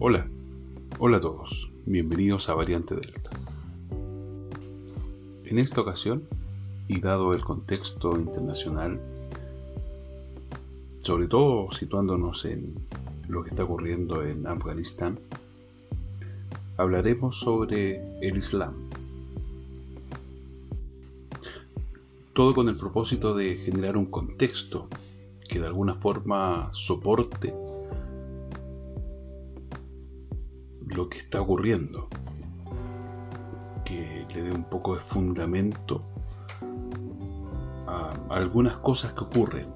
Hola, hola a todos, bienvenidos a Variante Delta. En esta ocasión, y dado el contexto internacional, sobre todo situándonos en lo que está ocurriendo en Afganistán, hablaremos sobre el Islam. Todo con el propósito de generar un contexto que de alguna forma soporte lo que está ocurriendo, que le dé un poco de fundamento a algunas cosas que ocurren,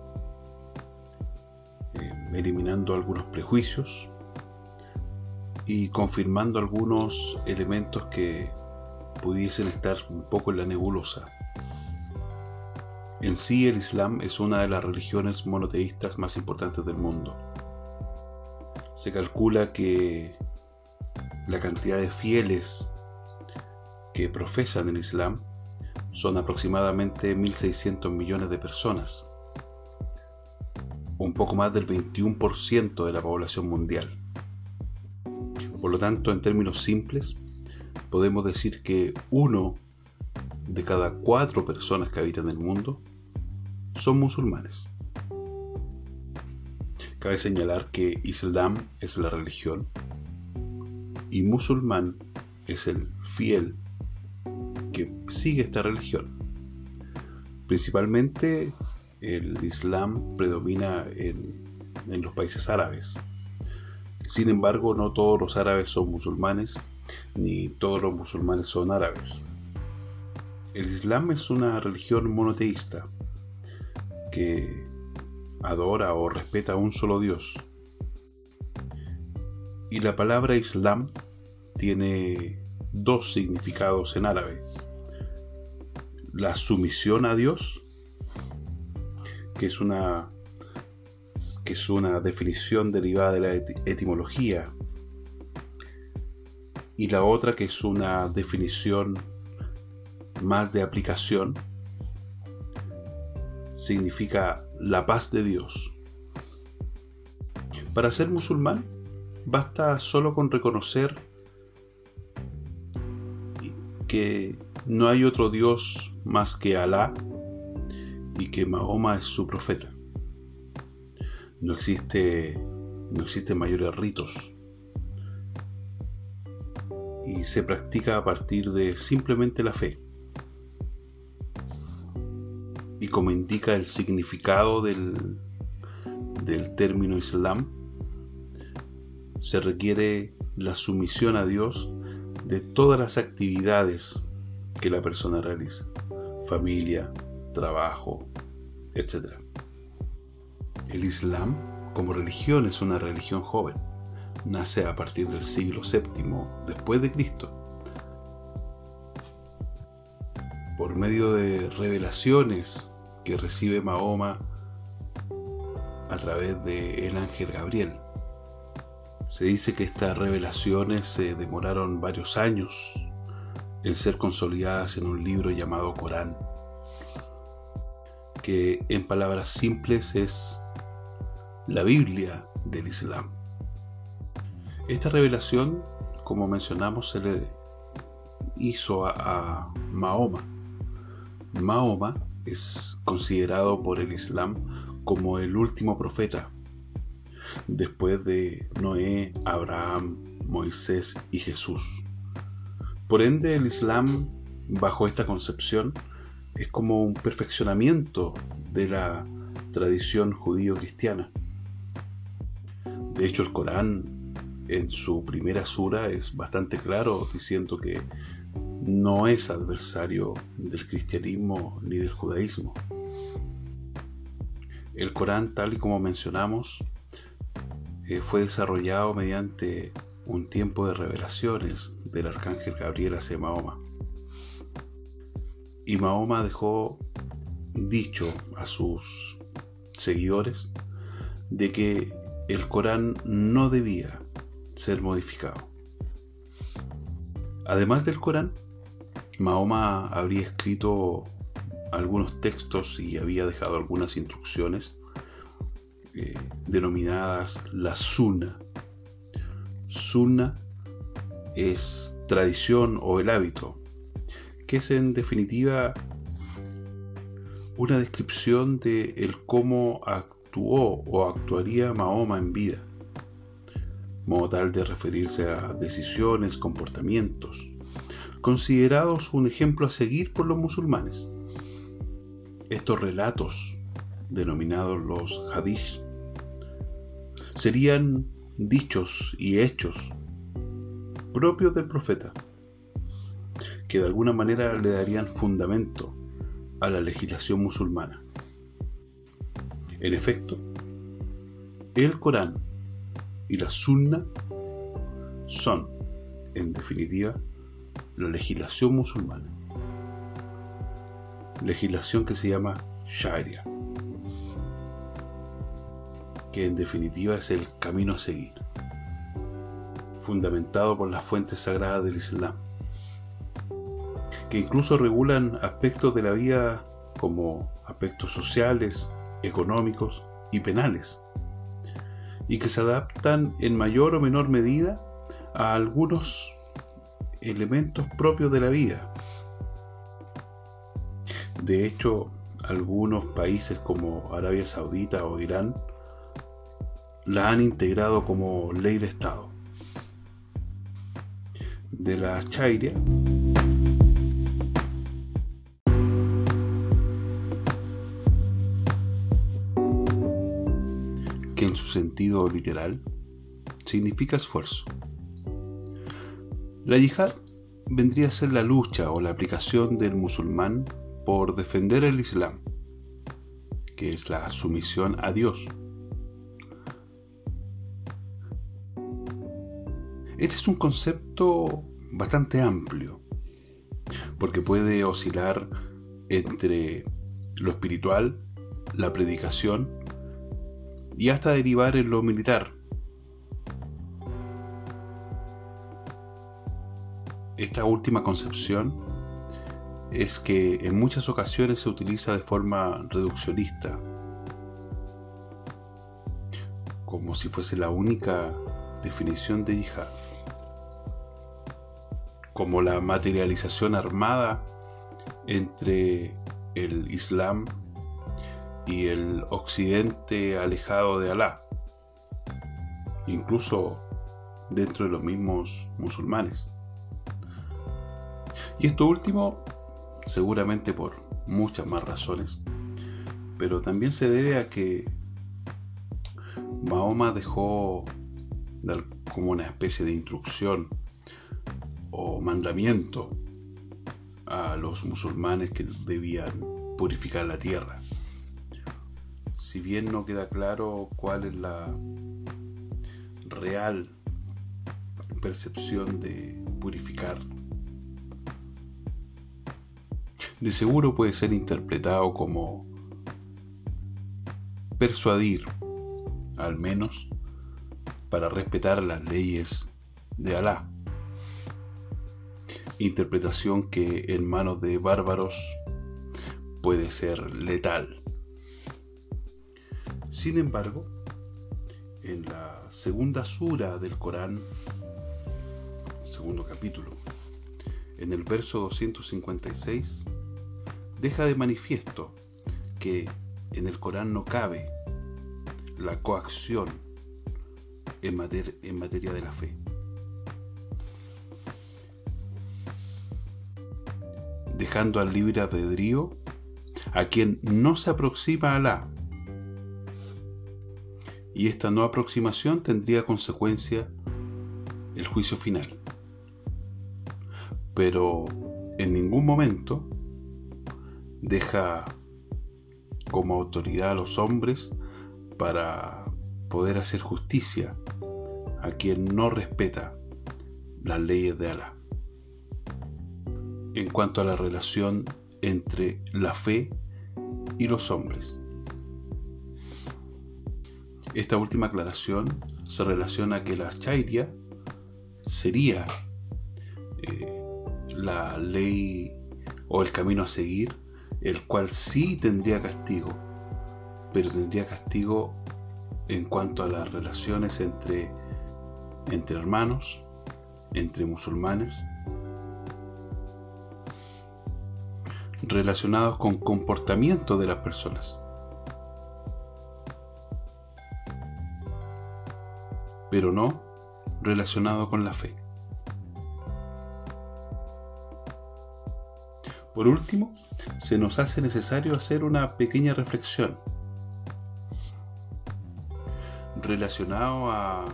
eh, eliminando algunos prejuicios y confirmando algunos elementos que pudiesen estar un poco en la nebulosa. En sí el Islam es una de las religiones monoteístas más importantes del mundo. Se calcula que la cantidad de fieles que profesan el Islam son aproximadamente 1.600 millones de personas, un poco más del 21% de la población mundial. Por lo tanto, en términos simples, podemos decir que uno de cada cuatro personas que habitan el mundo son musulmanes. Cabe señalar que Islam es la religión y musulmán es el fiel que sigue esta religión. Principalmente el Islam predomina en, en los países árabes. Sin embargo, no todos los árabes son musulmanes, ni todos los musulmanes son árabes. El Islam es una religión monoteísta que adora o respeta a un solo Dios, y la palabra Islam tiene dos significados en árabe. La sumisión a Dios, que es una, que es una definición derivada de la etimología, y la otra que es una definición más de aplicación, significa la paz de Dios. Para ser musulmán, Basta solo con reconocer que no hay otro Dios más que Alá y que Mahoma es su profeta. No existe, no existen mayores ritos. Y se practica a partir de simplemente la fe. Y como indica el significado del, del término Islam, se requiere la sumisión a Dios de todas las actividades que la persona realiza, familia, trabajo, etc. El Islam como religión es una religión joven, nace a partir del siglo VII después de Cristo. Por medio de revelaciones que recibe Mahoma a través del el ángel Gabriel, se dice que estas revelaciones se demoraron varios años en ser consolidadas en un libro llamado Corán, que en palabras simples es la Biblia del Islam. Esta revelación, como mencionamos, se le hizo a, a Mahoma. Mahoma es considerado por el Islam como el último profeta después de Noé, Abraham, Moisés y Jesús. Por ende, el Islam, bajo esta concepción, es como un perfeccionamiento de la tradición judío-cristiana. De hecho, el Corán, en su primera sura, es bastante claro diciendo que no es adversario del cristianismo ni del judaísmo. El Corán, tal y como mencionamos, eh, fue desarrollado mediante un tiempo de revelaciones del arcángel Gabriel hacia Mahoma. Y Mahoma dejó dicho a sus seguidores de que el Corán no debía ser modificado. Además del Corán, Mahoma habría escrito algunos textos y había dejado algunas instrucciones eh, denominadas la Sunna. Sunna es tradición o el hábito, que es en definitiva una descripción de el cómo actuó o actuaría Mahoma en vida, modo tal de referirse a decisiones, comportamientos, considerados un ejemplo a seguir por los musulmanes. Estos relatos, denominados los hadith, serían dichos y hechos propios del profeta, que de alguna manera le darían fundamento a la legislación musulmana. En efecto, el Corán y la Sunna son, en definitiva, la legislación musulmana. Legislación que se llama Sharia, que en definitiva es el camino a seguir, fundamentado por las fuentes sagradas del Islam, que incluso regulan aspectos de la vida como aspectos sociales, económicos y penales, y que se adaptan en mayor o menor medida a algunos elementos propios de la vida. De hecho, algunos países como Arabia Saudita o Irán la han integrado como ley de Estado. De la Chairia que en su sentido literal significa esfuerzo. La yihad vendría a ser la lucha o la aplicación del musulmán por defender el Islam, que es la sumisión a Dios. Este es un concepto bastante amplio, porque puede oscilar entre lo espiritual, la predicación y hasta derivar en lo militar, esta última concepción es que en muchas ocasiones se utiliza de forma reduccionista, como si fuese la única definición de yihad, como la materialización armada entre el Islam y el occidente alejado de Alá, incluso dentro de los mismos musulmanes. Y esto último, seguramente por muchas más razones, pero también se debe a que Mahoma dejó como una especie de instrucción o mandamiento a los musulmanes que debían purificar la tierra. Si bien no queda claro cuál es la real percepción de purificar de seguro puede ser interpretado como persuadir, al menos, para respetar las leyes de Alá. Interpretación que en manos de bárbaros puede ser letal. Sin embargo, en la segunda sura del Corán, segundo capítulo, en el verso 256, deja de manifiesto que en el Corán no cabe la coacción en, materia de la fe. Al libre albedrío a quien no se aproxima a Alá. Y esta no aproximación tendría consecuencia el juicio final. Pero en ningún momento deja como autoridad a los hombres para poder hacer justicia a quien no respeta las leyes de Alá. En cuanto a la relación entre la fe y los hombres. Esta última aclaración se relaciona a que la Chairia sería eh, la ley o el camino a seguir el cual sí tendría castigo, pero tendría castigo en cuanto a las relaciones entre entre hermanos, entre musulmanes, relacionados con comportamiento de las personas. pero no relacionado con la fe. Por último, se nos hace necesario hacer una pequeña reflexión relacionado a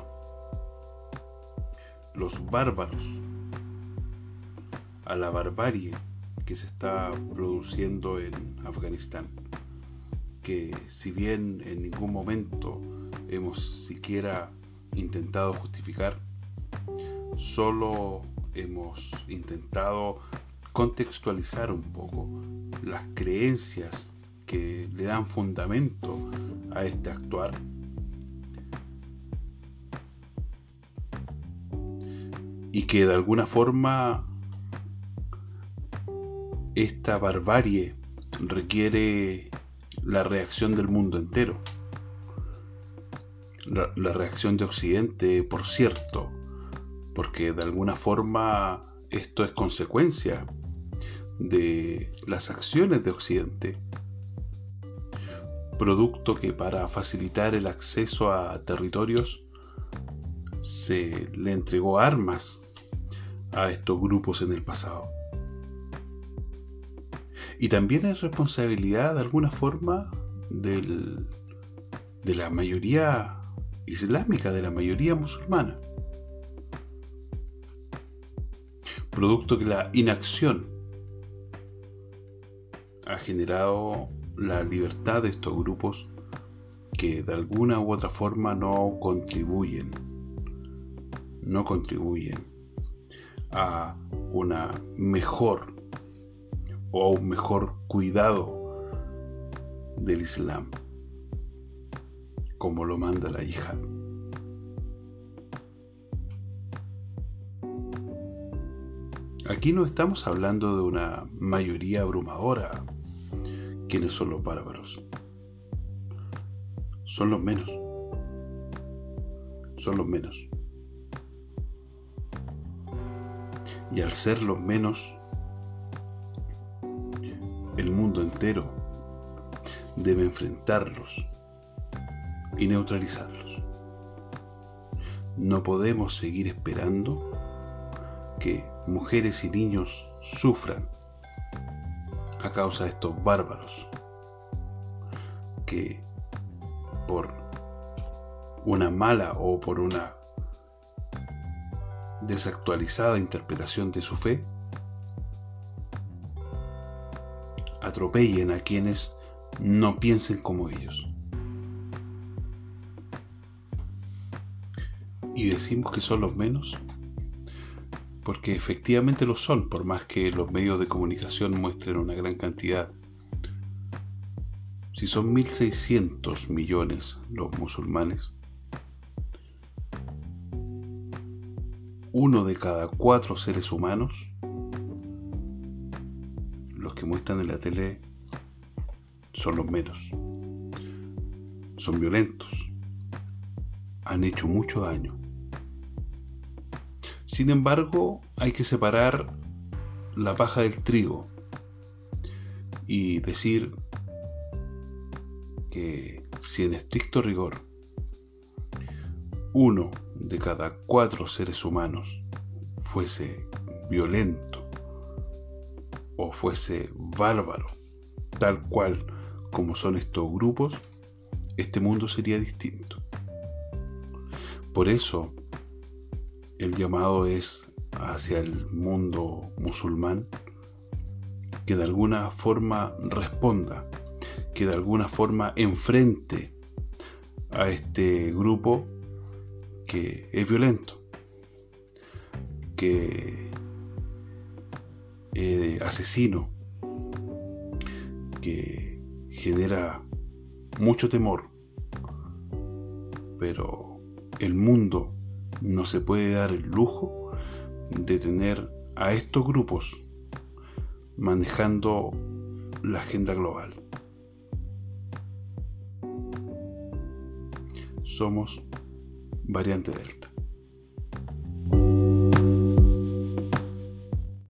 los bárbaros, a la barbarie que se está produciendo en Afganistán, que si bien en ningún momento hemos siquiera intentado justificar, solo hemos intentado contextualizar un poco las creencias que le dan fundamento a este actuar. Y que de alguna forma esta barbarie requiere la reacción del mundo entero la, reacción de Occidente, por cierto, porque de alguna forma esto es consecuencia de las acciones de Occidente, producto que para facilitar el acceso a territorios se le entregó armas a estos grupos en el pasado. Y también es responsabilidad de alguna forma de la mayoría islámica de la mayoría musulmana. Producto que la inacción ha generado la libertad de estos grupos que de alguna u otra forma no contribuyen, no contribuyen a una mejor o a un mejor cuidado del Islam como lo manda la hija. Aquí no estamos hablando de una mayoría abrumadora. ¿Quiénes son los bárbaros? Son los menos. Son los menos. Y al ser los menos, el mundo entero debe enfrentarlos y neutralizarlos. No podemos seguir esperando que mujeres y niños sufran a causa de estos bárbaros que por una mala o por una desactualizada interpretación de su fe atropellen a quienes no piensen como ellos. y decimos que son los menos, porque efectivamente lo son, por más que los medios de comunicación muestren una gran cantidad. Si son 1.600 millones los musulmanes, uno de cada cuatro seres humanos, que muestran en la tele, son los menos. Son violentos. Han hecho mucho daño. Sin embargo, hay que separar la paja del trigo y decir que si en estricto rigor uno de cada cuatro seres humanos fuese violento o fuese bárbaro, tal cual como son estos grupos, este mundo sería distinto. Por eso, el llamado es hacia el mundo musulmán que de alguna forma responda, que de alguna forma enfrente a este grupo que es violento, que es asesino, que genera mucho temor, pero el mundo no se puede dar el lujo de tener a estos grupos manejando la agenda global. Somos variante Delta.